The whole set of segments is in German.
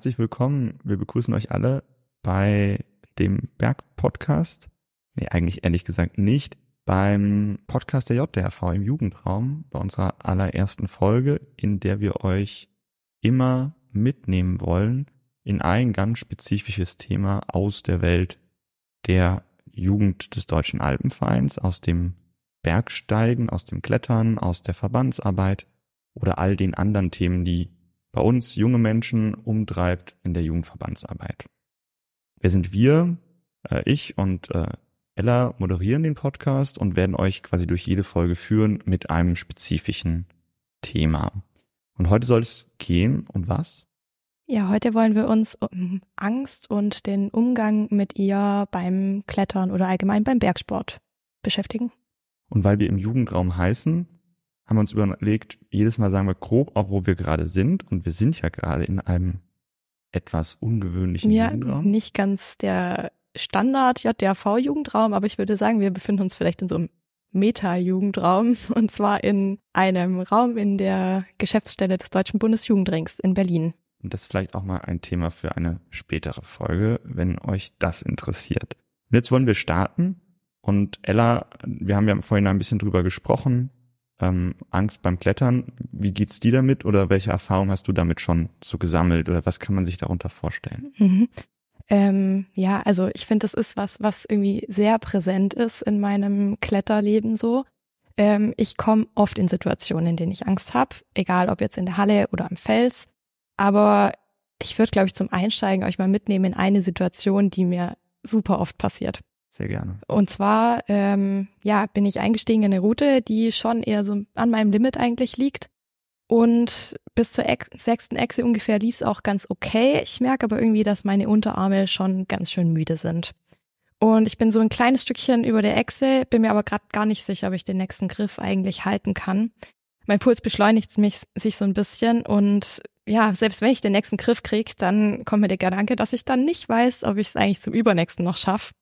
Herzlich willkommen. Wir begrüßen euch alle bei dem Berg-Podcast. Nee, eigentlich ehrlich gesagt nicht. Beim Podcast der JDRV im Jugendraum, bei unserer allerersten Folge, in der wir euch immer mitnehmen wollen in ein ganz spezifisches Thema aus der Welt der Jugend des Deutschen Alpenvereins, aus dem Bergsteigen, aus dem Klettern, aus der Verbandsarbeit oder all den anderen Themen, die bei uns junge Menschen umtreibt in der Jugendverbandsarbeit. Wer sind wir? Äh, ich und äh, Ella moderieren den Podcast und werden euch quasi durch jede Folge führen mit einem spezifischen Thema. Und heute soll es gehen um was? Ja, heute wollen wir uns um Angst und den Umgang mit ihr beim Klettern oder allgemein beim Bergsport beschäftigen. Und weil wir im Jugendraum heißen, haben wir uns überlegt, jedes Mal sagen wir grob, auch wo wir gerade sind. Und wir sind ja gerade in einem etwas ungewöhnlichen ja, Jugendraum. nicht ganz der Standard JDAV-Jugendraum, aber ich würde sagen, wir befinden uns vielleicht in so einem Meta-Jugendraum und zwar in einem Raum in der Geschäftsstelle des Deutschen Bundesjugendrings in Berlin. Und das ist vielleicht auch mal ein Thema für eine spätere Folge, wenn euch das interessiert. Und jetzt wollen wir starten. Und Ella, wir haben ja vorhin ein bisschen drüber gesprochen, ähm, Angst beim Klettern. Wie geht's dir damit oder welche Erfahrung hast du damit schon so gesammelt oder was kann man sich darunter vorstellen? Mhm. Ähm, ja, also ich finde, das ist was, was irgendwie sehr präsent ist in meinem Kletterleben so. Ähm, ich komme oft in Situationen, in denen ich Angst habe, egal ob jetzt in der Halle oder am Fels. Aber ich würde, glaube ich, zum Einsteigen euch mal mitnehmen in eine Situation, die mir super oft passiert. Sehr gerne. Und zwar, ähm, ja, bin ich eingestiegen in eine Route, die schon eher so an meinem Limit eigentlich liegt. Und bis zur Ex sechsten Echse ungefähr lief es auch ganz okay. Ich merke aber irgendwie, dass meine Unterarme schon ganz schön müde sind. Und ich bin so ein kleines Stückchen über der Echse, bin mir aber gerade gar nicht sicher, ob ich den nächsten Griff eigentlich halten kann. Mein Puls beschleunigt mich sich so ein bisschen und ja, selbst wenn ich den nächsten Griff krieg, dann kommt mir der Gedanke, dass ich dann nicht weiß, ob ich es eigentlich zum übernächsten noch schaffe.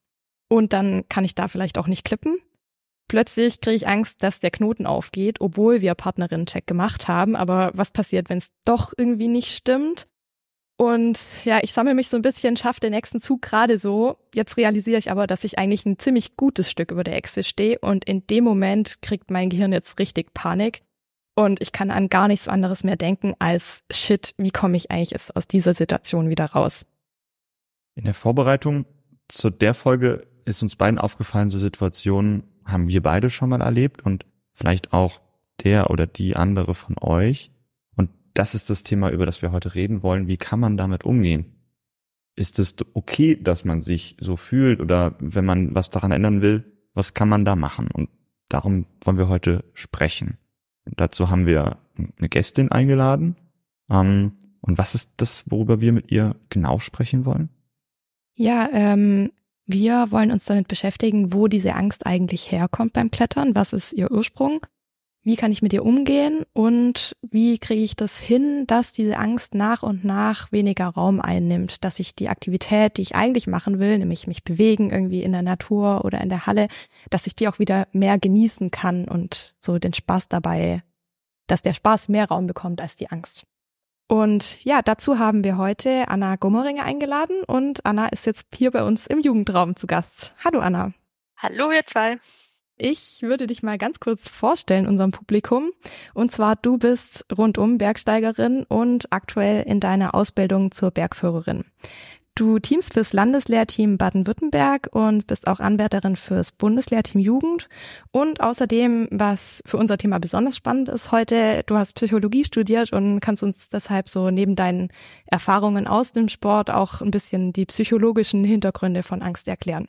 Und dann kann ich da vielleicht auch nicht klippen. Plötzlich kriege ich Angst, dass der Knoten aufgeht, obwohl wir Partnerinnen-Check gemacht haben. Aber was passiert, wenn es doch irgendwie nicht stimmt? Und ja, ich sammle mich so ein bisschen, schaffe den nächsten Zug gerade so. Jetzt realisiere ich aber, dass ich eigentlich ein ziemlich gutes Stück über der Echse stehe und in dem Moment kriegt mein Gehirn jetzt richtig Panik und ich kann an gar nichts anderes mehr denken als shit, wie komme ich eigentlich jetzt aus dieser Situation wieder raus? In der Vorbereitung zu der Folge ist uns beiden aufgefallen, so Situationen haben wir beide schon mal erlebt und vielleicht auch der oder die andere von euch. Und das ist das Thema, über das wir heute reden wollen. Wie kann man damit umgehen? Ist es okay, dass man sich so fühlt oder wenn man was daran ändern will, was kann man da machen? Und darum wollen wir heute sprechen. Und dazu haben wir eine Gästin eingeladen. Ähm, und was ist das, worüber wir mit ihr genau sprechen wollen? Ja, ähm, wir wollen uns damit beschäftigen, wo diese Angst eigentlich herkommt beim Klettern, was ist ihr Ursprung, wie kann ich mit ihr umgehen? Und wie kriege ich das hin, dass diese Angst nach und nach weniger Raum einnimmt, dass ich die Aktivität, die ich eigentlich machen will, nämlich mich bewegen irgendwie in der Natur oder in der Halle, dass ich die auch wieder mehr genießen kann und so den Spaß dabei, dass der Spaß mehr Raum bekommt als die Angst. Und ja, dazu haben wir heute Anna Gummeringer eingeladen und Anna ist jetzt hier bei uns im Jugendraum zu Gast. Hallo Anna. Hallo ihr zwei. Ich würde dich mal ganz kurz vorstellen unserem Publikum. Und zwar, du bist rundum Bergsteigerin und aktuell in deiner Ausbildung zur Bergführerin. Du teamst fürs Landeslehrteam Baden-Württemberg und bist auch Anwärterin fürs Bundeslehrteam Jugend. Und außerdem, was für unser Thema besonders spannend ist heute, du hast Psychologie studiert und kannst uns deshalb so neben deinen Erfahrungen aus dem Sport auch ein bisschen die psychologischen Hintergründe von Angst erklären.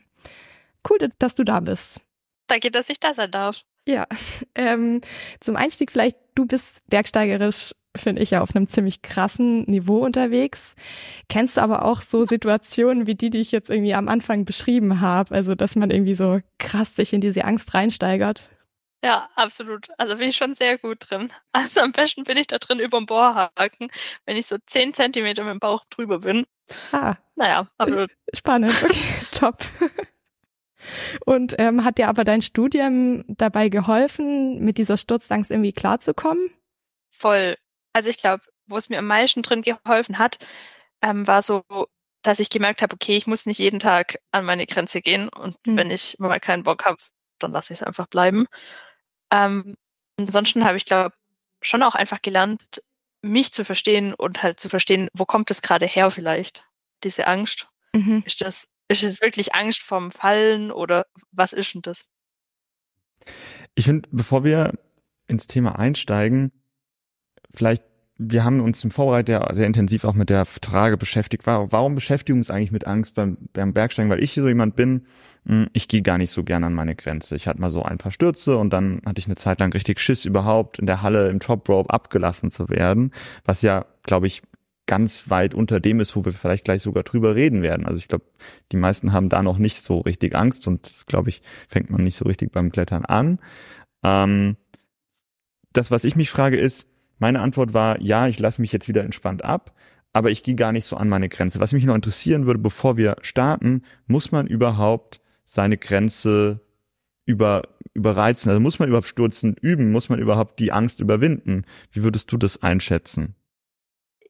Cool, dass du da bist. Danke, dass ich da sein darf. Ja, ähm, zum Einstieg vielleicht, du bist bergsteigerisch finde ich ja auf einem ziemlich krassen Niveau unterwegs. Kennst du aber auch so Situationen wie die, die ich jetzt irgendwie am Anfang beschrieben habe? Also, dass man irgendwie so krass sich in diese Angst reinsteigert? Ja, absolut. Also bin ich schon sehr gut drin. Also am besten bin ich da drin über dem Bohrhaken, wenn ich so zehn Zentimeter mit dem Bauch drüber bin. Ah. Naja, absolut. Spannend, okay, top. Und ähm, hat dir aber dein Studium dabei geholfen, mit dieser Sturzangst irgendwie klarzukommen? Voll. Also ich glaube, wo es mir am meisten drin geholfen hat, ähm, war so, dass ich gemerkt habe, okay, ich muss nicht jeden Tag an meine Grenze gehen und mhm. wenn ich mal keinen Bock habe, dann lasse ich es einfach bleiben. Ähm, ansonsten habe ich, glaube schon auch einfach gelernt, mich zu verstehen und halt zu verstehen, wo kommt es gerade her vielleicht, diese Angst. Mhm. Ist das, ist es wirklich Angst vom Fallen oder was ist denn das? Ich finde, bevor wir ins Thema einsteigen, vielleicht wir haben uns im Vorbereitung sehr, sehr intensiv auch mit der Frage beschäftigt, warum beschäftigen wir uns eigentlich mit Angst beim, beim Bergsteigen? Weil ich so jemand bin, hm, ich gehe gar nicht so gern an meine Grenze. Ich hatte mal so ein paar Stürze und dann hatte ich eine Zeit lang richtig Schiss überhaupt in der Halle im Top Rope abgelassen zu werden, was ja, glaube ich, ganz weit unter dem ist, wo wir vielleicht gleich sogar drüber reden werden. Also ich glaube, die meisten haben da noch nicht so richtig Angst und glaube ich, fängt man nicht so richtig beim Klettern an. Ähm, das, was ich mich frage, ist, meine Antwort war, ja, ich lasse mich jetzt wieder entspannt ab, aber ich gehe gar nicht so an meine Grenze. Was mich noch interessieren würde, bevor wir starten, muss man überhaupt seine Grenze über, überreizen? Also muss man überhaupt Stürzen üben? Muss man überhaupt die Angst überwinden? Wie würdest du das einschätzen?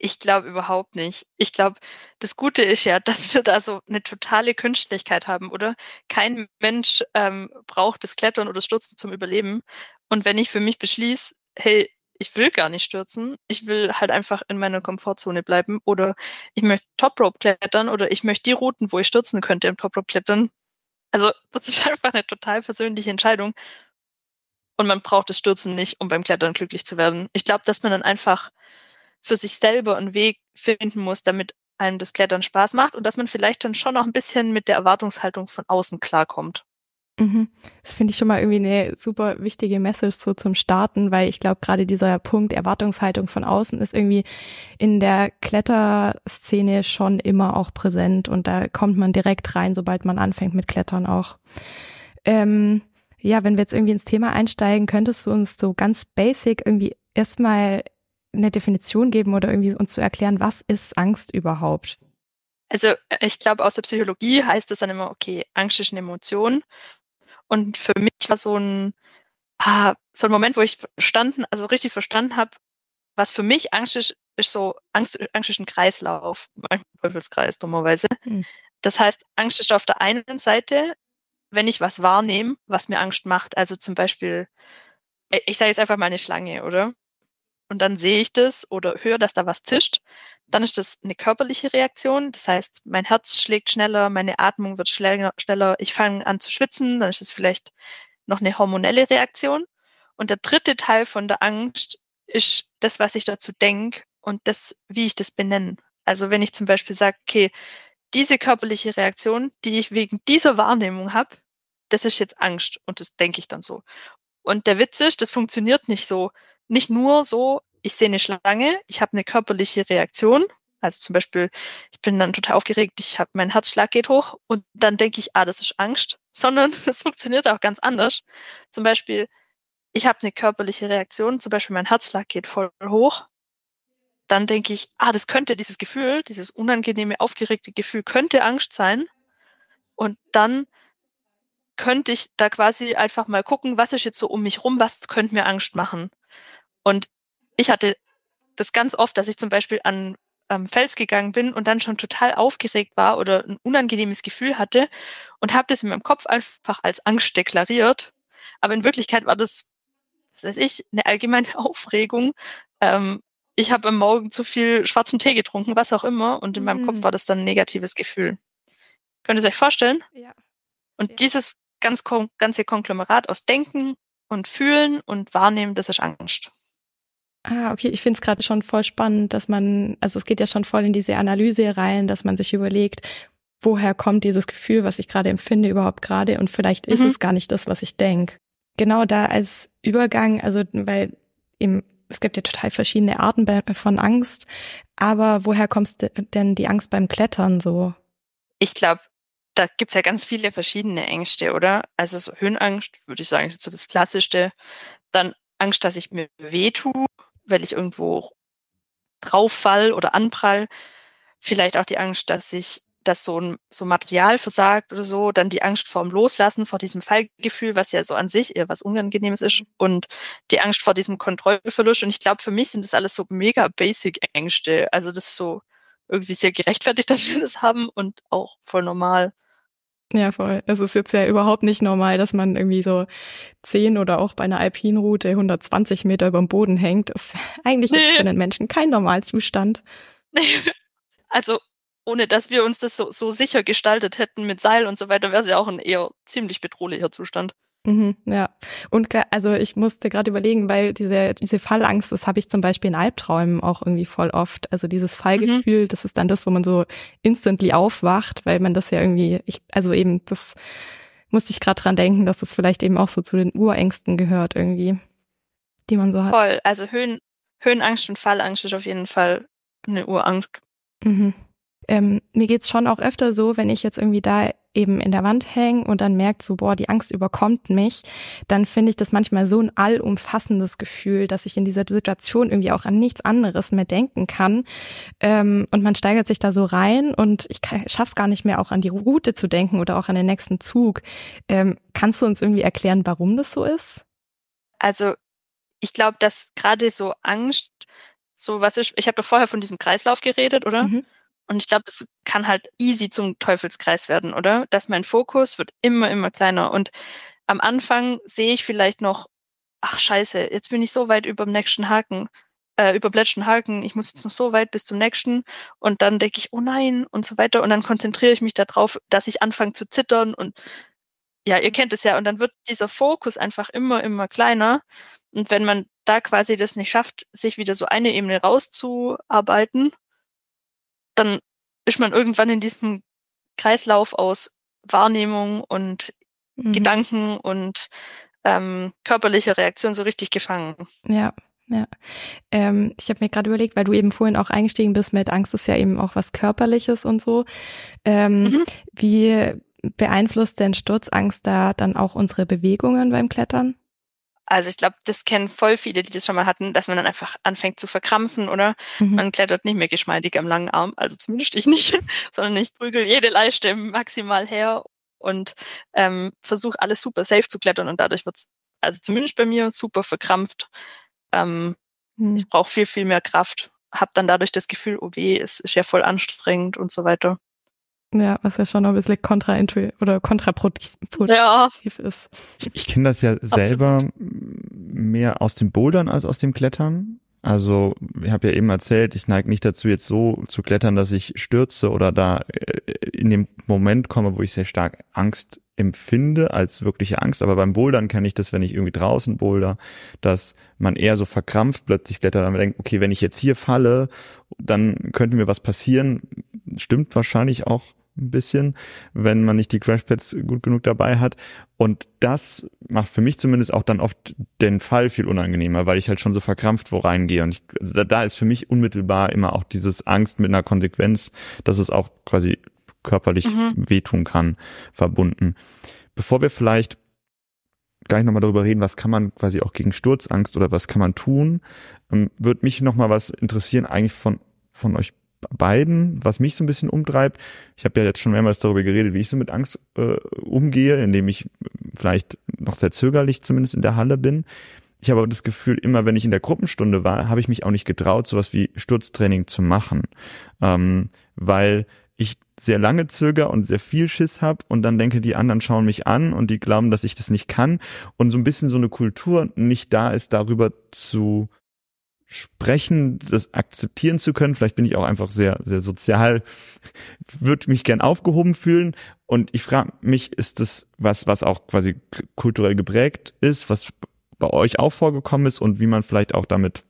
Ich glaube überhaupt nicht. Ich glaube, das Gute ist ja, dass wir da so eine totale Künstlichkeit haben, oder? Kein Mensch ähm, braucht das Klettern oder Stürzen zum Überleben. Und wenn ich für mich beschließe, hey, ich will gar nicht stürzen, ich will halt einfach in meiner Komfortzone bleiben oder ich möchte Top Rope klettern oder ich möchte die Routen, wo ich stürzen könnte im Top Rope klettern. Also das ist einfach eine total persönliche Entscheidung und man braucht das Stürzen nicht, um beim Klettern glücklich zu werden. Ich glaube, dass man dann einfach für sich selber einen Weg finden muss, damit einem das Klettern Spaß macht und dass man vielleicht dann schon noch ein bisschen mit der Erwartungshaltung von außen klarkommt. Mhm. Das finde ich schon mal irgendwie eine super wichtige Message so zum Starten, weil ich glaube, gerade dieser Punkt Erwartungshaltung von außen ist irgendwie in der Kletterszene schon immer auch präsent und da kommt man direkt rein, sobald man anfängt mit Klettern auch. Ähm, ja, wenn wir jetzt irgendwie ins Thema einsteigen, könntest du uns so ganz basic irgendwie erstmal eine Definition geben oder irgendwie uns zu erklären, was ist Angst überhaupt? Also ich glaube, aus der Psychologie heißt es dann immer, okay, Angst ist eine Emotion und für mich war so ein, ah, so ein Moment, wo ich verstanden, also richtig verstanden habe, was für mich Angst ist, ist so, Angst, Angst ist ein Kreislauf, ein Teufelskreis dummerweise. Mhm. Das heißt, Angst ist auf der einen Seite, wenn ich was wahrnehme, was mir Angst macht. Also zum Beispiel, ich sage jetzt einfach mal eine Schlange, oder? Und dann sehe ich das oder höre, dass da was zischt. Dann ist das eine körperliche Reaktion. Das heißt, mein Herz schlägt schneller, meine Atmung wird schneller, ich fange an zu schwitzen. Dann ist es vielleicht noch eine hormonelle Reaktion. Und der dritte Teil von der Angst ist das, was ich dazu denke und das, wie ich das benenne. Also wenn ich zum Beispiel sage, okay, diese körperliche Reaktion, die ich wegen dieser Wahrnehmung habe, das ist jetzt Angst und das denke ich dann so. Und der Witz ist, das funktioniert nicht so, nicht nur so, ich sehe eine Schlange, ich habe eine körperliche Reaktion. Also zum Beispiel, ich bin dann total aufgeregt, ich habe mein Herzschlag geht hoch und dann denke ich, ah, das ist Angst, sondern es funktioniert auch ganz anders. Zum Beispiel, ich habe eine körperliche Reaktion, zum Beispiel mein Herzschlag geht voll hoch. Dann denke ich, ah, das könnte dieses Gefühl, dieses unangenehme, aufgeregte Gefühl könnte Angst sein. Und dann könnte ich da quasi einfach mal gucken, was ist jetzt so um mich rum, was könnte mir Angst machen. Und ich hatte das ganz oft, dass ich zum Beispiel an ähm, Fels gegangen bin und dann schon total aufgeregt war oder ein unangenehmes Gefühl hatte und habe das in meinem Kopf einfach als Angst deklariert. Aber in Wirklichkeit war das, was weiß ich, eine allgemeine Aufregung. Ähm, ich habe am Morgen zu viel schwarzen Tee getrunken, was auch immer, und in mhm. meinem Kopf mhm. war das dann ein negatives Gefühl. Könnt ihr es euch vorstellen? Ja. Und ja. dieses ganz ganze Konglomerat aus Denken und Fühlen und Wahrnehmen, das ist Angst. Ah, okay. Ich finde es gerade schon voll spannend, dass man, also es geht ja schon voll in diese Analyse rein, dass man sich überlegt, woher kommt dieses Gefühl, was ich gerade empfinde, überhaupt gerade und vielleicht ist mhm. es gar nicht das, was ich denke. Genau da als Übergang, also weil eben, es gibt ja total verschiedene Arten von Angst, aber woher kommst denn die Angst beim Klettern so? Ich glaube, da gibt's ja ganz viele verschiedene Ängste, oder? Also so Höhenangst, würde ich sagen, ist so das Klassischste. Dann Angst, dass ich mir weh tue, weil ich irgendwo drauf fall oder anprall. Vielleicht auch die Angst, dass ich, dass so ein so Material versagt oder so, dann die Angst vor dem Loslassen, vor diesem Fallgefühl, was ja so an sich eher was Unangenehmes ist und die Angst vor diesem Kontrollverlust. Und ich glaube, für mich sind das alles so mega basic Ängste. Also das ist so irgendwie sehr gerechtfertigt, dass wir das haben und auch voll normal. Ja, voll. Es ist jetzt ja überhaupt nicht normal, dass man irgendwie so 10 oder auch bei einer Alpinroute 120 Meter über dem Boden hängt. Das ist eigentlich nee. für den Menschen kein Normalzustand. Also ohne dass wir uns das so, so sicher gestaltet hätten mit Seil und so weiter, wäre es ja auch ein eher ziemlich bedrohlicher Zustand. Mhm, ja, und also ich musste gerade überlegen, weil diese diese Fallangst, das habe ich zum Beispiel in Albträumen auch irgendwie voll oft. Also dieses Fallgefühl, mhm. das ist dann das, wo man so instantly aufwacht, weil man das ja irgendwie, ich, also eben das musste ich gerade dran denken, dass das vielleicht eben auch so zu den Urängsten gehört irgendwie, die man so hat. Voll, also Höhen, Höhenangst und Fallangst ist auf jeden Fall eine Urangst. Mhm ähm, mir geht's schon auch öfter so, wenn ich jetzt irgendwie da eben in der Wand hänge und dann merkt so, boah, die Angst überkommt mich, dann finde ich das manchmal so ein allumfassendes Gefühl, dass ich in dieser Situation irgendwie auch an nichts anderes mehr denken kann. Ähm, und man steigert sich da so rein und ich schaff's gar nicht mehr auch an die Route zu denken oder auch an den nächsten Zug. Ähm, kannst du uns irgendwie erklären, warum das so ist? Also ich glaube, dass gerade so Angst, so was ist, ich habe doch vorher von diesem Kreislauf geredet, oder? Mhm. Und ich glaube, das kann halt easy zum Teufelskreis werden, oder? Dass mein Fokus wird immer, immer kleiner. Und am Anfang sehe ich vielleicht noch, ach scheiße, jetzt bin ich so weit über dem nächsten Haken, äh, über letzten Haken, ich muss jetzt noch so weit bis zum nächsten. Und dann denke ich, oh nein, und so weiter. Und dann konzentriere ich mich darauf, dass ich anfange zu zittern und ja, ihr kennt es ja. Und dann wird dieser Fokus einfach immer, immer kleiner. Und wenn man da quasi das nicht schafft, sich wieder so eine Ebene rauszuarbeiten, dann ist man irgendwann in diesem Kreislauf aus Wahrnehmung und mhm. Gedanken und ähm, körperliche Reaktion so richtig gefangen. Ja, ja. Ähm, ich habe mir gerade überlegt, weil du eben vorhin auch eingestiegen bist mit Angst ist ja eben auch was Körperliches und so. Ähm, mhm. Wie beeinflusst denn Sturzangst da dann auch unsere Bewegungen beim Klettern? Also ich glaube, das kennen voll viele, die das schon mal hatten, dass man dann einfach anfängt zu verkrampfen oder mhm. man klettert nicht mehr geschmeidig am langen Arm, also zumindest ich nicht, sondern ich prügel jede Leiste maximal her und ähm, versuche alles super safe zu klettern und dadurch wird's also zumindest bei mir super verkrampft. Ähm, mhm. Ich brauche viel, viel mehr Kraft, habe dann dadurch das Gefühl, oh weh, es ist ja voll anstrengend und so weiter. Ja, was ja schon ein bisschen kontraintuitiv oder kontraproduktiv ja. ist. Ich, ich kenne das ja selber Absolut. mehr aus dem Bouldern als aus dem Klettern. Also, ich habe ja eben erzählt, ich neige nicht dazu, jetzt so zu klettern, dass ich stürze oder da äh, in dem Moment komme, wo ich sehr stark Angst empfinde als wirkliche Angst. Aber beim Bouldern kenne ich das, wenn ich irgendwie draußen boulder, dass man eher so verkrampft plötzlich klettert, und man denkt, okay, wenn ich jetzt hier falle, dann könnte mir was passieren. Stimmt wahrscheinlich auch ein bisschen, wenn man nicht die Crashpads gut genug dabei hat. Und das macht für mich zumindest auch dann oft den Fall viel unangenehmer, weil ich halt schon so verkrampft wo reingehe. Und ich, also da, da ist für mich unmittelbar immer auch dieses Angst mit einer Konsequenz, dass es auch quasi körperlich mhm. wehtun kann, verbunden. Bevor wir vielleicht gleich nochmal darüber reden, was kann man quasi auch gegen Sturzangst oder was kann man tun, ähm, würde mich nochmal was interessieren eigentlich von, von euch beiden, was mich so ein bisschen umtreibt. Ich habe ja jetzt schon mehrmals darüber geredet, wie ich so mit Angst äh, umgehe, indem ich vielleicht noch sehr zögerlich zumindest in der Halle bin. Ich habe aber das Gefühl, immer wenn ich in der Gruppenstunde war, habe ich mich auch nicht getraut, sowas wie Sturztraining zu machen, ähm, weil ich sehr lange zöger und sehr viel Schiss habe und dann denke, die anderen schauen mich an und die glauben, dass ich das nicht kann und so ein bisschen so eine Kultur nicht da ist, darüber zu sprechen, das akzeptieren zu können. Vielleicht bin ich auch einfach sehr, sehr sozial, würde mich gern aufgehoben fühlen. Und ich frage mich, ist das was, was auch quasi kulturell geprägt ist, was bei euch auch vorgekommen ist und wie man vielleicht auch damit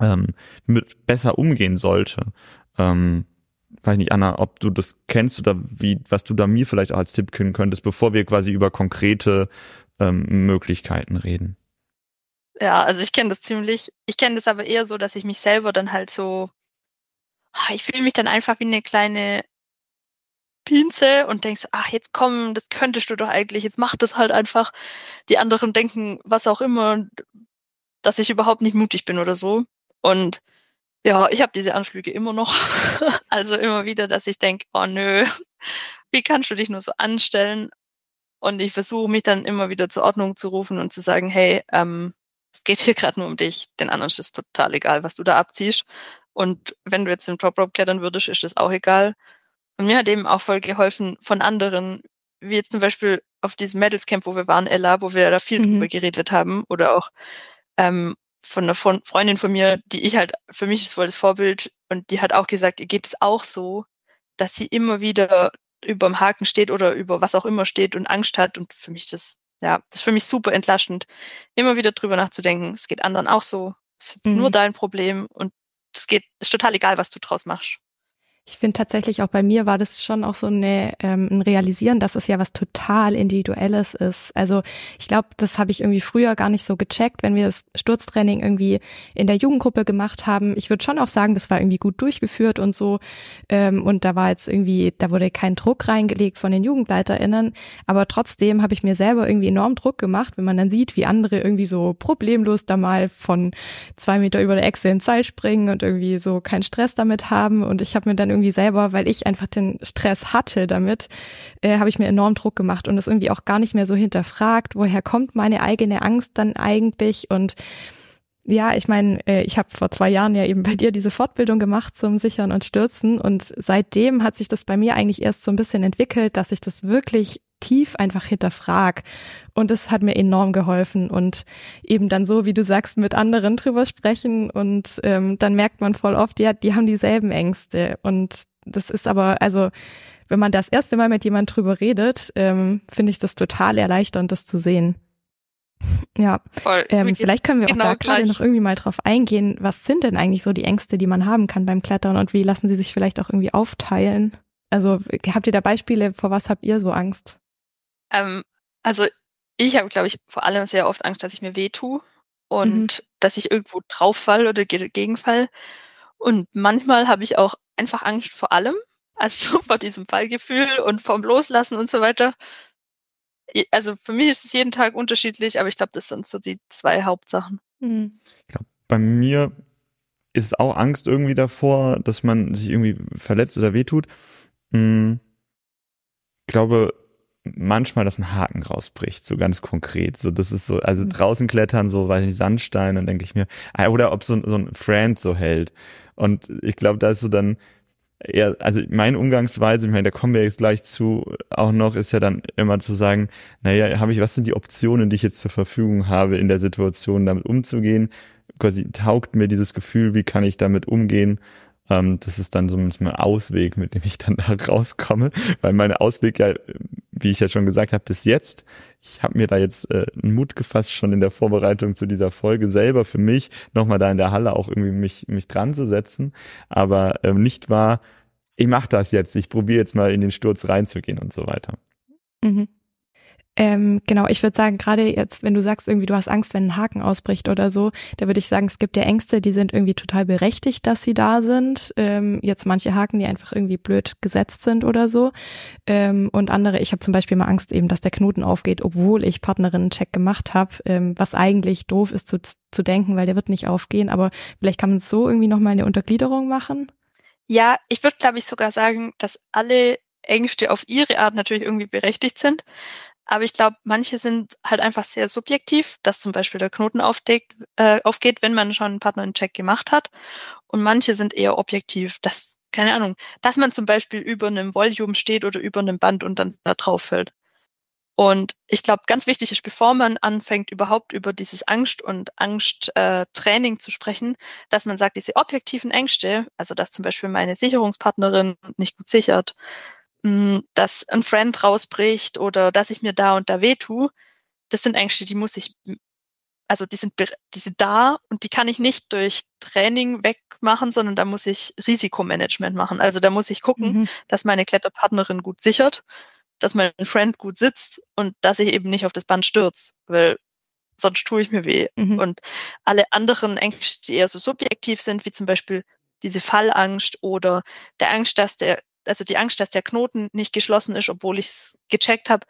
ähm, mit besser umgehen sollte? Ähm, weiß nicht, Anna, ob du das kennst oder wie, was du da mir vielleicht auch als Tipp können könntest, bevor wir quasi über konkrete ähm, Möglichkeiten reden. Ja, also ich kenne das ziemlich. Ich kenne das aber eher so, dass ich mich selber dann halt so, ah, ich fühle mich dann einfach wie eine kleine Pinze und denkst, ach, jetzt komm, das könntest du doch eigentlich, jetzt mach das halt einfach. Die anderen denken, was auch immer, dass ich überhaupt nicht mutig bin oder so. Und Ja, ich habe diese Anflüge immer noch. also immer wieder, dass ich denke, oh nö, wie kannst du dich nur so anstellen? Und ich versuche mich dann immer wieder zur Ordnung zu rufen und zu sagen, hey, ähm, es geht hier gerade nur um dich. Den anderen ist es total egal, was du da abziehst. Und wenn du jetzt im Top Rope klettern würdest, ist das auch egal. Und mir hat eben auch voll geholfen von anderen, wie jetzt zum Beispiel auf diesem Medals Camp, wo wir waren, Ella, wo wir da viel mhm. drüber geredet haben, oder auch ähm, von einer Freundin von mir, die ich halt, für mich ist voll das Vorbild und die hat auch gesagt, ihr geht es auch so, dass sie immer wieder über dem Haken steht oder über was auch immer steht und Angst hat und für mich das, ja, das ist für mich super entlastend, immer wieder drüber nachzudenken, es geht anderen auch so, es ist mhm. nur dein Problem und es geht, ist total egal, was du draus machst. Ich finde tatsächlich auch bei mir war das schon auch so eine, ähm, ein Realisieren, dass es ja was total Individuelles ist. Also ich glaube, das habe ich irgendwie früher gar nicht so gecheckt, wenn wir das Sturztraining irgendwie in der Jugendgruppe gemacht haben. Ich würde schon auch sagen, das war irgendwie gut durchgeführt und so. Ähm, und da war jetzt irgendwie, da wurde kein Druck reingelegt von den JugendleiterInnen. Aber trotzdem habe ich mir selber irgendwie enorm Druck gemacht, wenn man dann sieht, wie andere irgendwie so problemlos da mal von zwei Meter über der Echse ins Seil springen und irgendwie so keinen Stress damit haben. Und ich habe mir dann irgendwie selber, weil ich einfach den Stress hatte damit, äh, habe ich mir enorm Druck gemacht und es irgendwie auch gar nicht mehr so hinterfragt, woher kommt meine eigene Angst dann eigentlich? Und ja, ich meine, äh, ich habe vor zwei Jahren ja eben bei dir diese Fortbildung gemacht zum Sichern und Stürzen und seitdem hat sich das bei mir eigentlich erst so ein bisschen entwickelt, dass ich das wirklich tief einfach hinterfrag. Und es hat mir enorm geholfen und eben dann so, wie du sagst, mit anderen drüber sprechen und ähm, dann merkt man voll oft, ja, die haben dieselben Ängste und das ist aber, also wenn man das erste Mal mit jemand drüber redet, ähm, finde ich das total erleichternd, das zu sehen. Ja, Voll. Ähm, vielleicht können wir auch genau da gerade noch irgendwie mal drauf eingehen. Was sind denn eigentlich so die Ängste, die man haben kann beim Klettern und wie lassen sie sich vielleicht auch irgendwie aufteilen? Also habt ihr da Beispiele, vor was habt ihr so Angst? Ähm, also ich habe, glaube ich, vor allem sehr oft Angst, dass ich mir weh tue und mhm. dass ich irgendwo drauf fall oder gegenfall. Und manchmal habe ich auch einfach Angst vor allem, also vor diesem Fallgefühl und vom Loslassen und so weiter. Also für mich ist es jeden Tag unterschiedlich, aber ich glaube, das sind so die zwei Hauptsachen. Mhm. Ich glaube, bei mir ist es auch Angst irgendwie davor, dass man sich irgendwie verletzt oder wehtut. Hm. Ich glaube, manchmal, dass ein Haken rausbricht, so ganz konkret. So, das ist so, also draußen klettern, so, weiß nicht, Sandstein, dann denke ich mir, ah, oder ob so, so ein Friend so hält. Und ich glaube, da ist so dann eher, also meine Umgangsweise, ich meine, da kommen wir jetzt gleich zu, auch noch, ist ja dann immer zu sagen, naja, habe ich, was sind die Optionen, die ich jetzt zur Verfügung habe, in der Situation damit umzugehen? Quasi taugt mir dieses Gefühl, wie kann ich damit umgehen? Ähm, das ist dann so ein Ausweg, mit dem ich dann da rauskomme, weil meine Ausweg ja, wie ich ja schon gesagt habe, bis jetzt, ich habe mir da jetzt äh, einen Mut gefasst, schon in der Vorbereitung zu dieser Folge selber für mich, nochmal da in der Halle auch irgendwie mich, mich dran zu setzen, aber ähm, nicht wahr, ich mache das jetzt, ich probiere jetzt mal in den Sturz reinzugehen und so weiter. Mhm. Ähm, genau, ich würde sagen, gerade jetzt, wenn du sagst, irgendwie du hast Angst, wenn ein Haken ausbricht oder so, da würde ich sagen, es gibt ja Ängste, die sind irgendwie total berechtigt, dass sie da sind. Ähm, jetzt manche Haken, die einfach irgendwie blöd gesetzt sind oder so. Ähm, und andere, ich habe zum Beispiel mal Angst eben, dass der Knoten aufgeht, obwohl ich Partnerinnen-Check gemacht habe, ähm, was eigentlich doof ist zu, zu denken, weil der wird nicht aufgehen. Aber vielleicht kann man so irgendwie nochmal eine Untergliederung machen. Ja, ich würde, glaube ich, sogar sagen, dass alle Ängste auf ihre Art natürlich irgendwie berechtigt sind. Aber ich glaube, manche sind halt einfach sehr subjektiv, dass zum Beispiel der Knoten aufdeckt, äh, aufgeht, wenn man schon einen Partner in Check gemacht hat. Und manche sind eher objektiv, dass, keine Ahnung, dass man zum Beispiel über einem Volume steht oder über einem Band und dann da drauf fällt. Und ich glaube, ganz wichtig ist, bevor man anfängt, überhaupt über dieses Angst- und Angsttraining äh, zu sprechen, dass man sagt, diese objektiven Ängste, also dass zum Beispiel meine Sicherungspartnerin nicht gut sichert, dass ein Friend rausbricht oder dass ich mir da und da weh tue, das sind Ängste, die muss ich, also die sind, die sind da und die kann ich nicht durch Training wegmachen, sondern da muss ich Risikomanagement machen. Also da muss ich gucken, mhm. dass meine Kletterpartnerin gut sichert, dass mein Friend gut sitzt und dass ich eben nicht auf das Band stürze, weil sonst tue ich mir weh. Mhm. Und alle anderen Ängste, die eher so subjektiv sind, wie zum Beispiel diese Fallangst oder der Angst, dass der also die Angst, dass der Knoten nicht geschlossen ist, obwohl ich es gecheckt habe,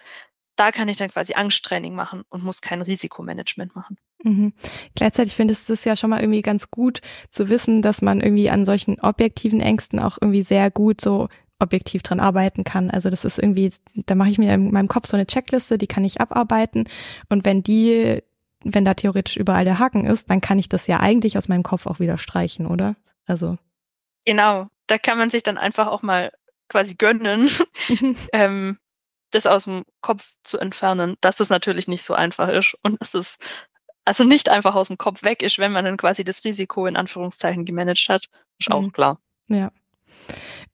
da kann ich dann quasi Angsttraining machen und muss kein Risikomanagement machen. Mhm. Gleichzeitig findest du es ja schon mal irgendwie ganz gut zu wissen, dass man irgendwie an solchen objektiven Ängsten auch irgendwie sehr gut so objektiv dran arbeiten kann. Also das ist irgendwie, da mache ich mir in meinem Kopf so eine Checkliste, die kann ich abarbeiten und wenn die, wenn da theoretisch überall der Haken ist, dann kann ich das ja eigentlich aus meinem Kopf auch wieder streichen, oder? Also genau, da kann man sich dann einfach auch mal quasi gönnen, ähm, das aus dem Kopf zu entfernen, dass es natürlich nicht so einfach ist und dass es also nicht einfach aus dem Kopf weg ist, wenn man dann quasi das Risiko in Anführungszeichen gemanagt hat, ist auch mhm. klar. Ja.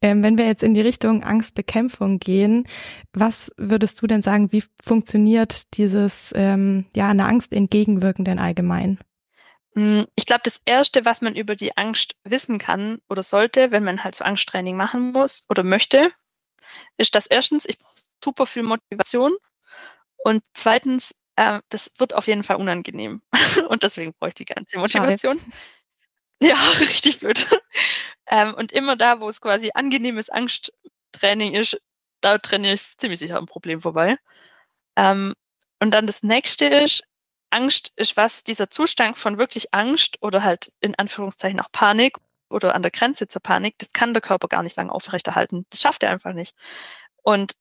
Ähm, wenn wir jetzt in die Richtung Angstbekämpfung gehen, was würdest du denn sagen, wie funktioniert dieses ähm, ja einer Angst entgegenwirken denn allgemein? Hm, ich glaube, das Erste, was man über die Angst wissen kann oder sollte, wenn man halt so Angsttraining machen muss oder möchte, ist, dass erstens, ich brauche super viel Motivation und zweitens, äh, das wird auf jeden Fall unangenehm und deswegen brauche ich die ganze Motivation. Schade. Ja, richtig blöd. Ähm, und immer da, wo es quasi angenehmes Angsttraining ist, da trainiere ich ziemlich sicher ein Problem vorbei. Ähm, und dann das nächste ist, Angst ist was, dieser Zustand von wirklich Angst oder halt in Anführungszeichen auch Panik oder an der Grenze zur Panik, das kann der Körper gar nicht lange aufrechterhalten. Das schafft er einfach nicht. Und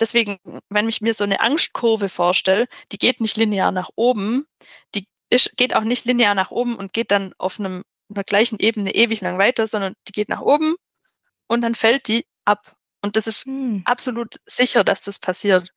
deswegen, wenn ich mir so eine Angstkurve vorstelle, die geht nicht linear nach oben, die ist, geht auch nicht linear nach oben und geht dann auf einem einer gleichen Ebene ewig lang weiter, sondern die geht nach oben und dann fällt die ab. Und das ist hm. absolut sicher, dass das passiert.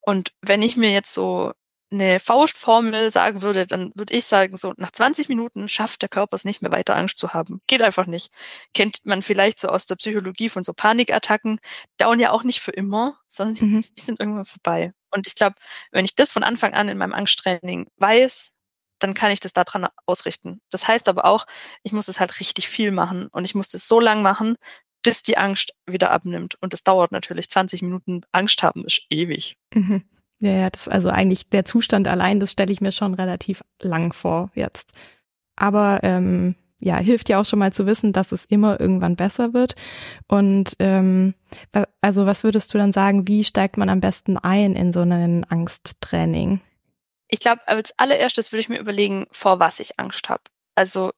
Und wenn ich mir jetzt so eine Faustformel sagen würde, dann würde ich sagen, so nach 20 Minuten schafft der Körper es nicht mehr weiter Angst zu haben. Geht einfach nicht. Kennt man vielleicht so aus der Psychologie von so Panikattacken, dauern ja auch nicht für immer, sondern mhm. die sind irgendwann vorbei. Und ich glaube, wenn ich das von Anfang an in meinem Angsttraining weiß, dann kann ich das daran ausrichten. Das heißt aber auch, ich muss es halt richtig viel machen und ich muss das so lang machen, bis die Angst wieder abnimmt. Und das dauert natürlich 20 Minuten. Angst haben ist ewig. Mhm. Ja, ja, das also eigentlich der Zustand allein, das stelle ich mir schon relativ lang vor jetzt. Aber ähm, ja, hilft ja auch schon mal zu wissen, dass es immer irgendwann besser wird. Und ähm, also was würdest du dann sagen, wie steigt man am besten ein in so ein Angsttraining? ich glaube, als allererstes würde ich mir überlegen, vor was ich Angst habe. Also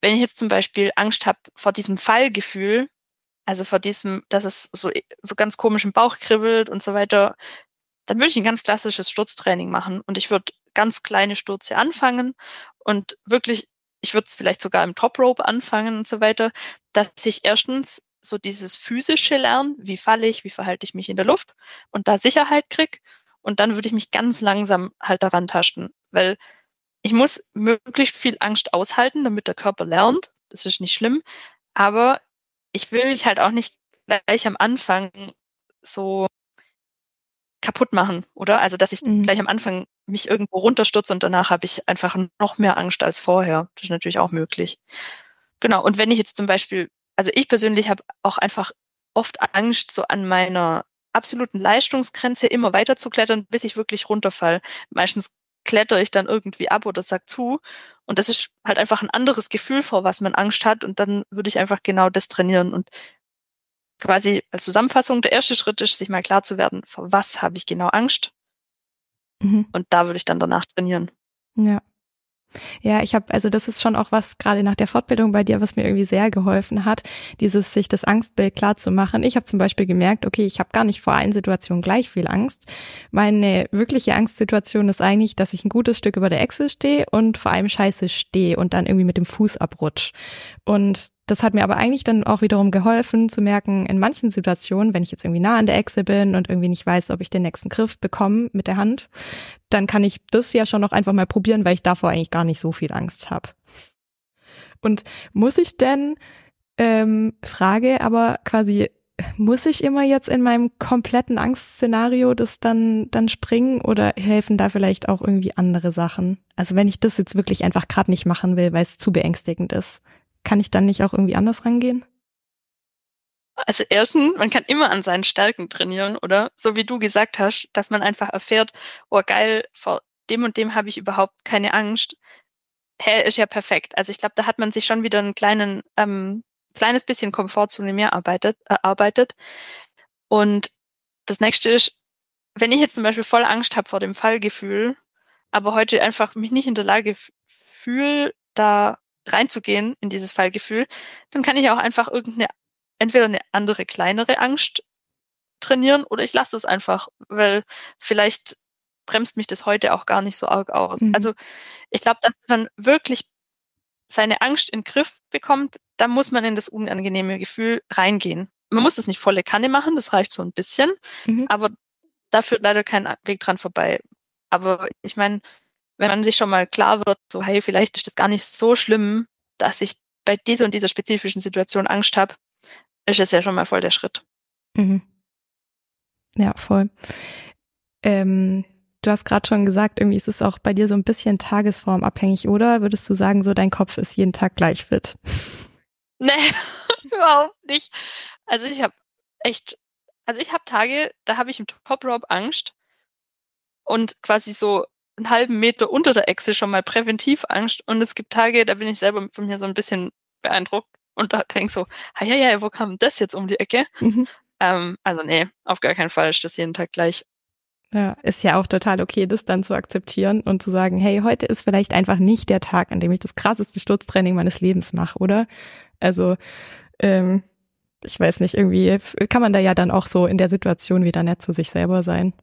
wenn ich jetzt zum Beispiel Angst habe vor diesem Fallgefühl, also vor diesem, dass es so, so ganz komisch im Bauch kribbelt und so weiter, dann würde ich ein ganz klassisches Sturztraining machen und ich würde ganz kleine Stürze anfangen und wirklich, ich würde es vielleicht sogar im Top Rope anfangen und so weiter, dass ich erstens so dieses physische lernen, wie falle ich, wie verhalte ich mich in der Luft und da Sicherheit krieg und dann würde ich mich ganz langsam halt daran tasten, weil ich muss möglichst viel Angst aushalten, damit der Körper lernt. Das ist nicht schlimm. Aber ich will mich halt auch nicht gleich am Anfang so kaputt machen, oder? Also, dass ich mhm. gleich am Anfang mich irgendwo runterstürze und danach habe ich einfach noch mehr Angst als vorher. Das ist natürlich auch möglich. Genau. Und wenn ich jetzt zum Beispiel, also ich persönlich habe auch einfach oft Angst so an meiner absoluten Leistungsgrenze immer weiter zu klettern, bis ich wirklich runterfall. Meistens klettere ich dann irgendwie ab oder sag zu. Und das ist halt einfach ein anderes Gefühl, vor was man Angst hat. Und dann würde ich einfach genau das trainieren. Und quasi als Zusammenfassung, der erste Schritt ist, sich mal klar zu werden, vor was habe ich genau Angst. Mhm. Und da würde ich dann danach trainieren. Ja. Ja, ich habe, also das ist schon auch was gerade nach der Fortbildung bei dir, was mir irgendwie sehr geholfen hat, dieses sich das Angstbild klar zu machen. Ich habe zum Beispiel gemerkt, okay, ich habe gar nicht vor allen Situationen gleich viel Angst. Meine wirkliche Angstsituation ist eigentlich, dass ich ein gutes Stück über der Echse stehe und vor allem scheiße stehe und dann irgendwie mit dem Fuß abrutsch. Und das hat mir aber eigentlich dann auch wiederum geholfen zu merken, in manchen Situationen, wenn ich jetzt irgendwie nah an der Echse bin und irgendwie nicht weiß, ob ich den nächsten Griff bekomme mit der Hand, dann kann ich das ja schon noch einfach mal probieren, weil ich davor eigentlich gar nicht so viel Angst habe. Und muss ich denn, ähm, Frage, aber quasi, muss ich immer jetzt in meinem kompletten Angstszenario das dann, dann springen oder helfen da vielleicht auch irgendwie andere Sachen? Also wenn ich das jetzt wirklich einfach gerade nicht machen will, weil es zu beängstigend ist kann ich dann nicht auch irgendwie anders rangehen? Also erstens, man kann immer an seinen Stärken trainieren, oder? So wie du gesagt hast, dass man einfach erfährt, oh geil, vor dem und dem habe ich überhaupt keine Angst. Hä, ist ja perfekt. Also ich glaube, da hat man sich schon wieder einen kleinen, ähm, kleines bisschen Komfortzone mehr arbeitet, erarbeitet. Und das nächste ist, wenn ich jetzt zum Beispiel voll Angst habe vor dem Fallgefühl, aber heute einfach mich nicht in der Lage fühle, da reinzugehen in dieses Fallgefühl, dann kann ich auch einfach irgendeine, entweder eine andere kleinere Angst trainieren oder ich lasse es einfach, weil vielleicht bremst mich das heute auch gar nicht so arg aus. Mhm. Also ich glaube, dass man wirklich seine Angst in den Griff bekommt, dann muss man in das unangenehme Gefühl reingehen. Man muss das nicht volle Kanne machen, das reicht so ein bisschen, mhm. aber da führt leider kein Weg dran vorbei. Aber ich meine, wenn man sich schon mal klar wird, so hey, vielleicht ist das gar nicht so schlimm, dass ich bei dieser und dieser spezifischen Situation Angst habe, ist es ja schon mal voll der Schritt. Mhm. Ja, voll. Ähm, du hast gerade schon gesagt, irgendwie ist es auch bei dir so ein bisschen tagesformabhängig, oder? Würdest du sagen, so dein Kopf ist jeden Tag gleich fit? Nee, überhaupt nicht. Also ich habe echt, also ich habe Tage, da habe ich im Top Rope Angst und quasi so einen halben Meter unter der Echse schon mal präventiv Angst. Und es gibt Tage, da bin ich selber von mir so ein bisschen beeindruckt und da denke so, ja, ja, wo kam das jetzt um die Ecke? Mhm. Ähm, also nee, auf gar keinen Fall ist das jeden Tag gleich. Ja, ist ja auch total okay, das dann zu akzeptieren und zu sagen, hey, heute ist vielleicht einfach nicht der Tag, an dem ich das krasseste Sturztraining meines Lebens mache, oder? Also, ähm, ich weiß nicht, irgendwie kann man da ja dann auch so in der Situation wieder nett zu sich selber sein.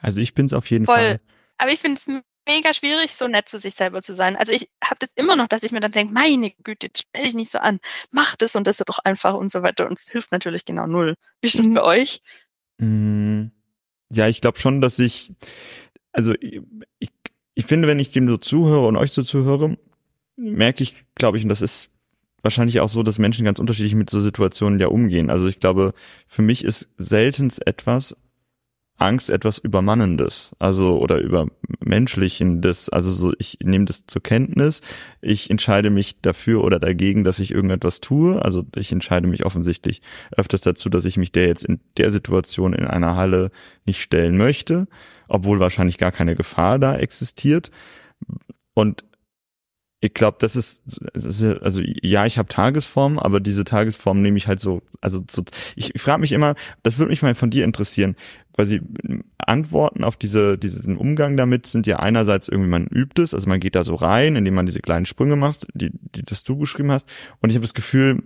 Also ich bin's auf jeden Voll. Fall. Aber ich finde es mega schwierig, so nett zu sich selber zu sein. Also ich habe das immer noch, dass ich mir dann denke, meine Güte, jetzt stell dich nicht so an, mach das und das doch einfach und so weiter. Und es hilft natürlich genau null. Wie ist das mhm. bei euch? Mm, ja, ich glaube schon, dass ich, also ich, ich finde, wenn ich dem so zuhöre und euch so zuhöre, merke ich, glaube ich, und das ist wahrscheinlich auch so, dass Menschen ganz unterschiedlich mit so Situationen ja umgehen. Also ich glaube, für mich ist selten etwas, Angst etwas Übermannendes, also oder Übermenschlichendes. Also so, ich nehme das zur Kenntnis, ich entscheide mich dafür oder dagegen, dass ich irgendetwas tue. Also ich entscheide mich offensichtlich öfters dazu, dass ich mich der jetzt in der Situation in einer Halle nicht stellen möchte, obwohl wahrscheinlich gar keine Gefahr da existiert. Und ich glaube, das ist, also ja, ich habe Tagesform, aber diese Tagesform nehme ich halt so, also so, ich frage mich immer, das würde mich mal von dir interessieren, quasi Antworten auf diese, diesen Umgang damit sind ja einerseits irgendwie, man übt es, also man geht da so rein, indem man diese kleinen Sprünge macht, die, die das du beschrieben hast. Und ich habe das Gefühl,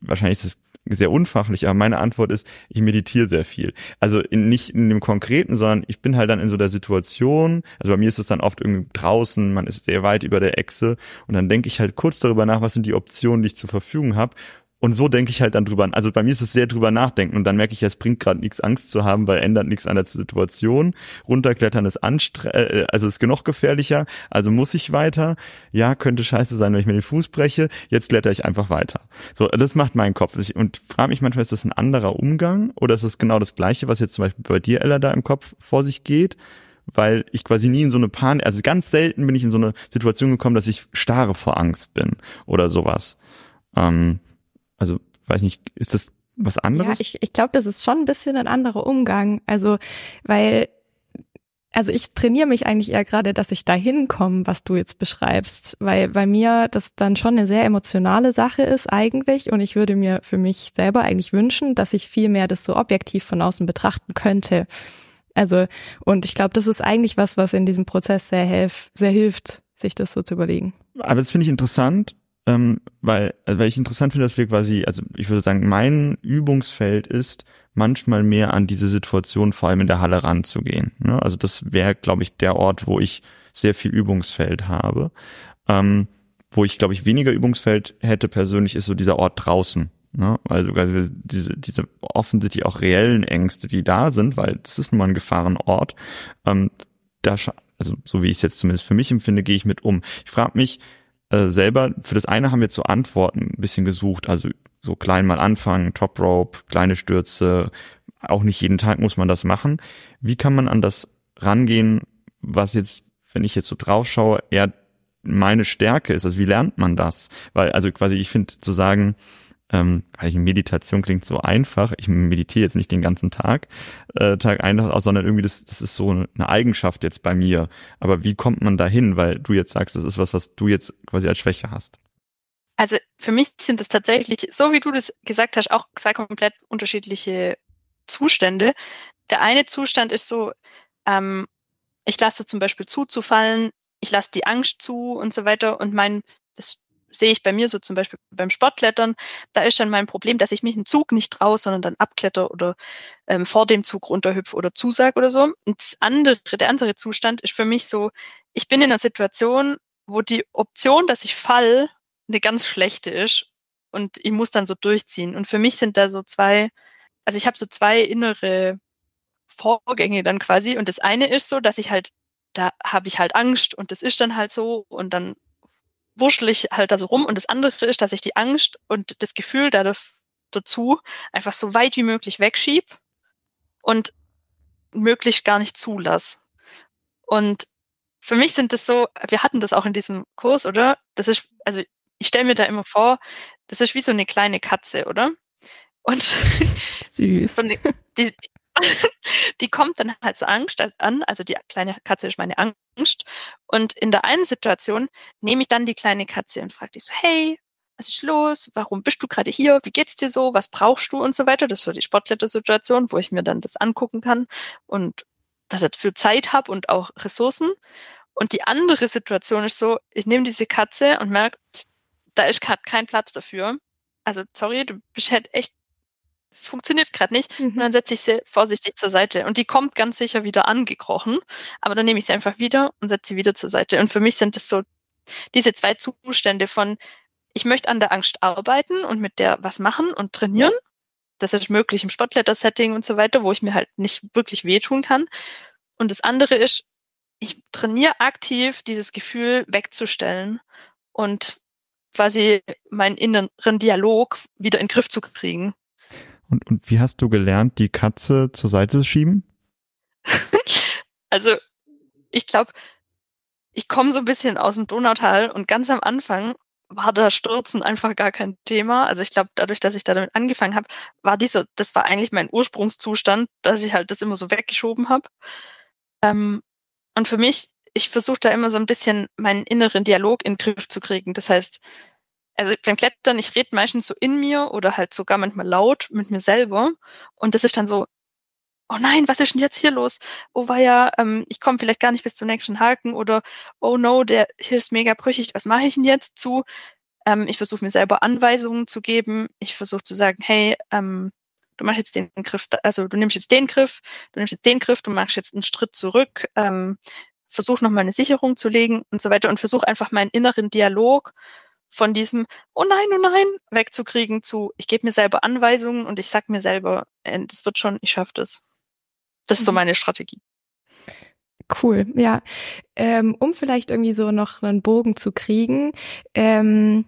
wahrscheinlich ist es sehr unfachlich, aber meine Antwort ist, ich meditiere sehr viel. Also in, nicht in dem Konkreten, sondern ich bin halt dann in so der Situation, also bei mir ist es dann oft irgendwie draußen, man ist sehr weit über der Echse und dann denke ich halt kurz darüber nach, was sind die Optionen, die ich zur Verfügung habe und so denke ich halt dann drüber. Also bei mir ist es sehr drüber nachdenken und dann merke ich, es bringt gerade nichts Angst zu haben, weil ändert nichts an der Situation. Runterklettern ist anstre äh, also ist genug gefährlicher, also muss ich weiter. Ja, könnte scheiße sein, wenn ich mir den Fuß breche. Jetzt kletter ich einfach weiter. So, das macht mein Kopf. Und frage mich manchmal, ist das ein anderer Umgang oder ist es genau das Gleiche, was jetzt zum Beispiel bei dir, Ella, da im Kopf vor sich geht? weil ich quasi nie in so eine Panik, also ganz selten bin ich in so eine Situation gekommen, dass ich starre vor Angst bin oder sowas. Ähm, also, weiß nicht, ist das was anderes? Ja, ich, ich glaube, das ist schon ein bisschen ein anderer Umgang. Also, weil, also ich trainiere mich eigentlich eher gerade, dass ich dahin komme, was du jetzt beschreibst, weil bei mir das dann schon eine sehr emotionale Sache ist eigentlich und ich würde mir für mich selber eigentlich wünschen, dass ich viel mehr das so objektiv von außen betrachten könnte. Also, und ich glaube, das ist eigentlich was, was in diesem Prozess sehr, helf, sehr hilft, sich das so zu überlegen. Aber das finde ich interessant, ähm, weil, also weil ich interessant finde, dass wir quasi, also ich würde sagen, mein Übungsfeld ist, manchmal mehr an diese Situation vor allem in der Halle ranzugehen. Ne? Also das wäre, glaube ich, der Ort, wo ich sehr viel Übungsfeld habe. Ähm, wo ich, glaube ich, weniger Übungsfeld hätte persönlich, ist so dieser Ort draußen. Ne? Also diese, diese offensichtlich auch reellen Ängste, die da sind, weil das ist nun mal ein Gefahrenort. Ähm, da, also so wie ich es jetzt zumindest für mich empfinde, gehe ich mit um. Ich frage mich, äh, selber, für das eine haben wir zu Antworten ein bisschen gesucht, also so klein mal anfangen, Top Rope, kleine Stürze, auch nicht jeden Tag muss man das machen. Wie kann man an das rangehen, was jetzt, wenn ich jetzt so drauf schaue, eher meine Stärke ist? Also wie lernt man das? Weil, also quasi, ich finde zu sagen, ähm, Meditation klingt so einfach. Ich meditiere jetzt nicht den ganzen Tag, äh, Tag ein, sondern irgendwie das, das ist so eine Eigenschaft jetzt bei mir. Aber wie kommt man dahin? Weil du jetzt sagst, das ist was, was du jetzt quasi als Schwäche hast. Also für mich sind es tatsächlich, so wie du das gesagt hast, auch zwei komplett unterschiedliche Zustände. Der eine Zustand ist so, ähm, ich lasse zum Beispiel zuzufallen, ich lasse die Angst zu und so weiter. Und mein, das sehe ich bei mir so zum Beispiel beim Sportklettern, da ist dann mein Problem, dass ich mich einen Zug nicht traue, sondern dann abkletter oder ähm, vor dem Zug runterhüpfe oder zusag oder so. Und das andere, der andere Zustand ist für mich so, ich bin in einer Situation, wo die Option, dass ich fall, eine ganz schlechte ist und ich muss dann so durchziehen. Und für mich sind da so zwei, also ich habe so zwei innere Vorgänge dann quasi. Und das eine ist so, dass ich halt, da habe ich halt Angst und das ist dann halt so und dann wurschtel ich halt da so rum. Und das andere ist, dass ich die Angst und das Gefühl dazu einfach so weit wie möglich wegschieb und möglichst gar nicht zulass. Und für mich sind das so, wir hatten das auch in diesem Kurs, oder? Das ist, also ich stelle mir da immer vor, das ist wie so eine kleine Katze, oder? Und Süß. die, die kommt dann halt so Angst an, also die kleine Katze ist meine Angst. Und in der einen Situation nehme ich dann die kleine Katze und frage die so, hey, was ist los? Warum bist du gerade hier? Wie geht's dir so? Was brauchst du und so weiter? Das ist so die Sportkletter-Situation, wo ich mir dann das angucken kann und dafür Zeit habe und auch Ressourcen. Und die andere Situation ist so, ich nehme diese Katze und merke, da ist gerade kein Platz dafür. Also sorry, du bist halt echt es funktioniert gerade nicht. Mhm. Und dann setze ich sie vorsichtig zur Seite. Und die kommt ganz sicher wieder angekrochen. Aber dann nehme ich sie einfach wieder und setze sie wieder zur Seite. Und für mich sind es so diese zwei Zustände von, ich möchte an der Angst arbeiten und mit der was machen und trainieren. Das ist möglich im Sportkletter-Setting und so weiter, wo ich mir halt nicht wirklich wehtun kann. Und das andere ist, ich trainiere aktiv dieses Gefühl wegzustellen und quasi meinen inneren Dialog wieder in den Griff zu kriegen. Und, und wie hast du gelernt, die Katze zur Seite zu schieben? also, ich glaube, ich komme so ein bisschen aus dem Donautal und ganz am Anfang war das Stürzen einfach gar kein Thema. Also ich glaube, dadurch, dass ich da damit angefangen habe, war dieser, das war eigentlich mein Ursprungszustand, dass ich halt das immer so weggeschoben habe. Ähm, und für mich, ich versuche da immer so ein bisschen meinen inneren Dialog in den Griff zu kriegen. Das heißt, also beim Klettern, ich rede meistens so in mir oder halt sogar manchmal laut mit mir selber. Und das ist dann so, oh nein, was ist denn jetzt hier los? Oh ja, ähm, ich komme vielleicht gar nicht bis zum nächsten Haken oder oh no, der hier ist mega brüchig, was mache ich denn jetzt zu? Ähm, ich versuche mir selber Anweisungen zu geben. Ich versuche zu sagen, hey, ähm, du machst jetzt den Griff, also du nimmst jetzt den Griff, du nimmst jetzt den Griff, du machst jetzt einen Schritt zurück, ähm, versuch nochmal eine Sicherung zu legen und so weiter und versuch einfach meinen inneren Dialog von diesem, oh nein, oh nein, wegzukriegen zu, ich gebe mir selber Anweisungen und ich sag mir selber, äh, das wird schon, ich schaffe das. Das ist so mhm. meine Strategie. Cool, ja. Ähm, um vielleicht irgendwie so noch einen Bogen zu kriegen, ähm,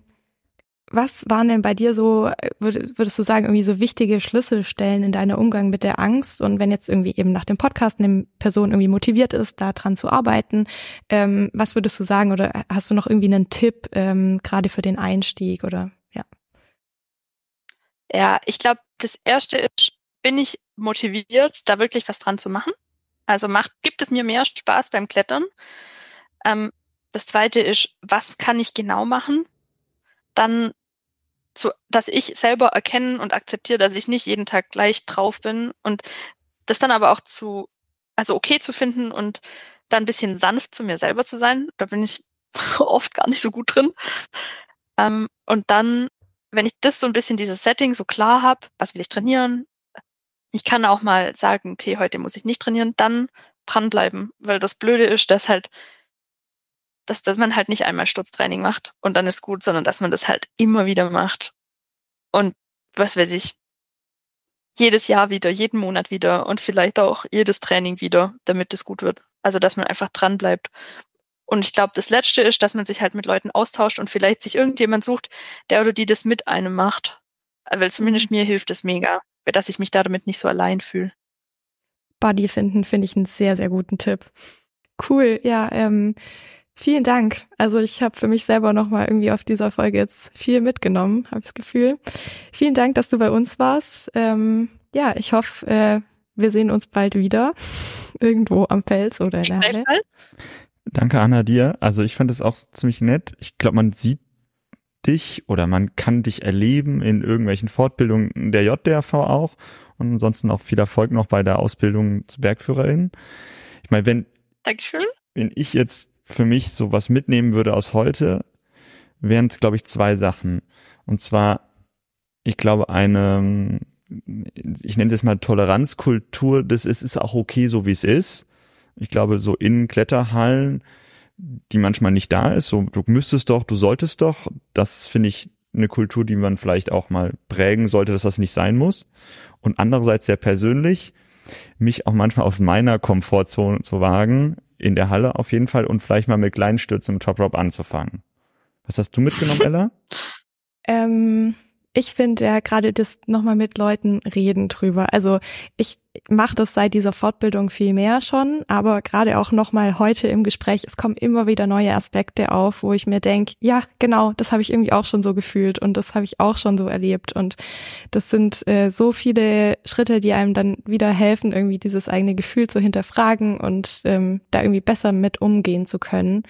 was waren denn bei dir so, würdest du sagen, irgendwie so wichtige Schlüsselstellen in deiner Umgang mit der Angst? Und wenn jetzt irgendwie eben nach dem Podcast eine Person irgendwie motiviert ist, da dran zu arbeiten, ähm, was würdest du sagen? Oder hast du noch irgendwie einen Tipp, ähm, gerade für den Einstieg oder ja? Ja, ich glaube, das erste ist, bin ich motiviert, da wirklich was dran zu machen? Also macht, gibt es mir mehr Spaß beim Klettern? Ähm, das zweite ist, was kann ich genau machen? Dann zu, dass ich selber erkennen und akzeptiere, dass ich nicht jeden Tag gleich drauf bin und das dann aber auch zu, also okay zu finden und dann ein bisschen sanft zu mir selber zu sein. Da bin ich oft gar nicht so gut drin. Ähm, und dann, wenn ich das so ein bisschen dieses Setting so klar habe, was will ich trainieren? Ich kann auch mal sagen, okay, heute muss ich nicht trainieren, dann dranbleiben, weil das Blöde ist, dass halt dass, dass man halt nicht einmal Sturztraining macht und dann ist gut, sondern dass man das halt immer wieder macht. Und was weiß ich, jedes Jahr wieder, jeden Monat wieder und vielleicht auch jedes Training wieder, damit es gut wird. Also dass man einfach dran bleibt. Und ich glaube, das Letzte ist, dass man sich halt mit Leuten austauscht und vielleicht sich irgendjemand sucht, der oder die das mit einem macht. Weil zumindest mhm. mir hilft es mega, dass ich mich da damit nicht so allein fühle. Buddy finden finde ich einen sehr, sehr guten Tipp. Cool, ja, ähm, Vielen Dank. Also ich habe für mich selber nochmal irgendwie auf dieser Folge jetzt viel mitgenommen, habe ich das Gefühl. Vielen Dank, dass du bei uns warst. Ähm, ja, ich hoffe, äh, wir sehen uns bald wieder. Irgendwo am Fels oder in der Halle. Danke, Anna, dir. Also ich fand es auch ziemlich nett. Ich glaube, man sieht dich oder man kann dich erleben in irgendwelchen Fortbildungen der JDRV auch. und ansonsten auch viel Erfolg noch bei der Ausbildung zur Bergführerin. Ich meine, wenn, Dankeschön. wenn ich jetzt für mich so was mitnehmen würde aus heute, wären es, glaube ich, zwei Sachen. Und zwar, ich glaube, eine, ich nenne es jetzt mal Toleranzkultur, das ist, ist auch okay, so wie es ist. Ich glaube, so in Kletterhallen, die manchmal nicht da ist, so du müsstest doch, du solltest doch, das finde ich eine Kultur, die man vielleicht auch mal prägen sollte, dass das nicht sein muss. Und andererseits sehr persönlich, mich auch manchmal aus meiner Komfortzone zu wagen, in der Halle auf jeden Fall und vielleicht mal mit kleinen Stürzen im Top Rope anzufangen. Was hast du mitgenommen, Ella? Ähm, ich finde ja gerade das nochmal mit Leuten reden drüber. Also ich mache das seit dieser Fortbildung viel mehr schon, aber gerade auch nochmal heute im Gespräch, es kommen immer wieder neue Aspekte auf, wo ich mir denk, ja, genau, das habe ich irgendwie auch schon so gefühlt und das habe ich auch schon so erlebt. Und das sind äh, so viele Schritte, die einem dann wieder helfen, irgendwie dieses eigene Gefühl zu hinterfragen und ähm, da irgendwie besser mit umgehen zu können.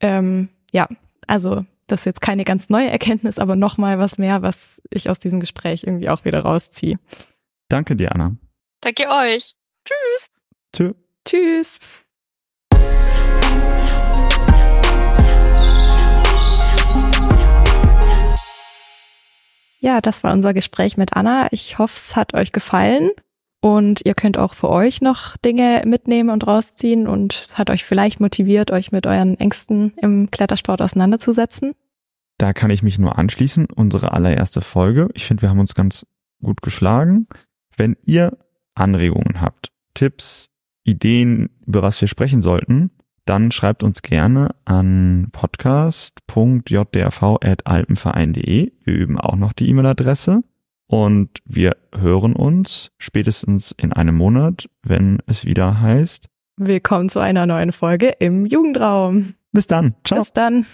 Ähm, ja, also das ist jetzt keine ganz neue Erkenntnis, aber nochmal was mehr, was ich aus diesem Gespräch irgendwie auch wieder rausziehe. Danke dir, Anna. Danke euch. Tschüss. Tschö. Tschüss. Ja, das war unser Gespräch mit Anna. Ich hoffe, es hat euch gefallen. Und ihr könnt auch für euch noch Dinge mitnehmen und rausziehen und hat euch vielleicht motiviert, euch mit euren Ängsten im Klettersport auseinanderzusetzen. Da kann ich mich nur anschließen. Unsere allererste Folge. Ich finde, wir haben uns ganz gut geschlagen. Wenn ihr Anregungen habt, Tipps, Ideen, über was wir sprechen sollten, dann schreibt uns gerne an podcast.jdrv.alpenverein.de. Wir üben auch noch die E-Mail-Adresse. Und wir hören uns spätestens in einem Monat, wenn es wieder heißt. Willkommen zu einer neuen Folge im Jugendraum. Bis dann. Ciao. Bis dann.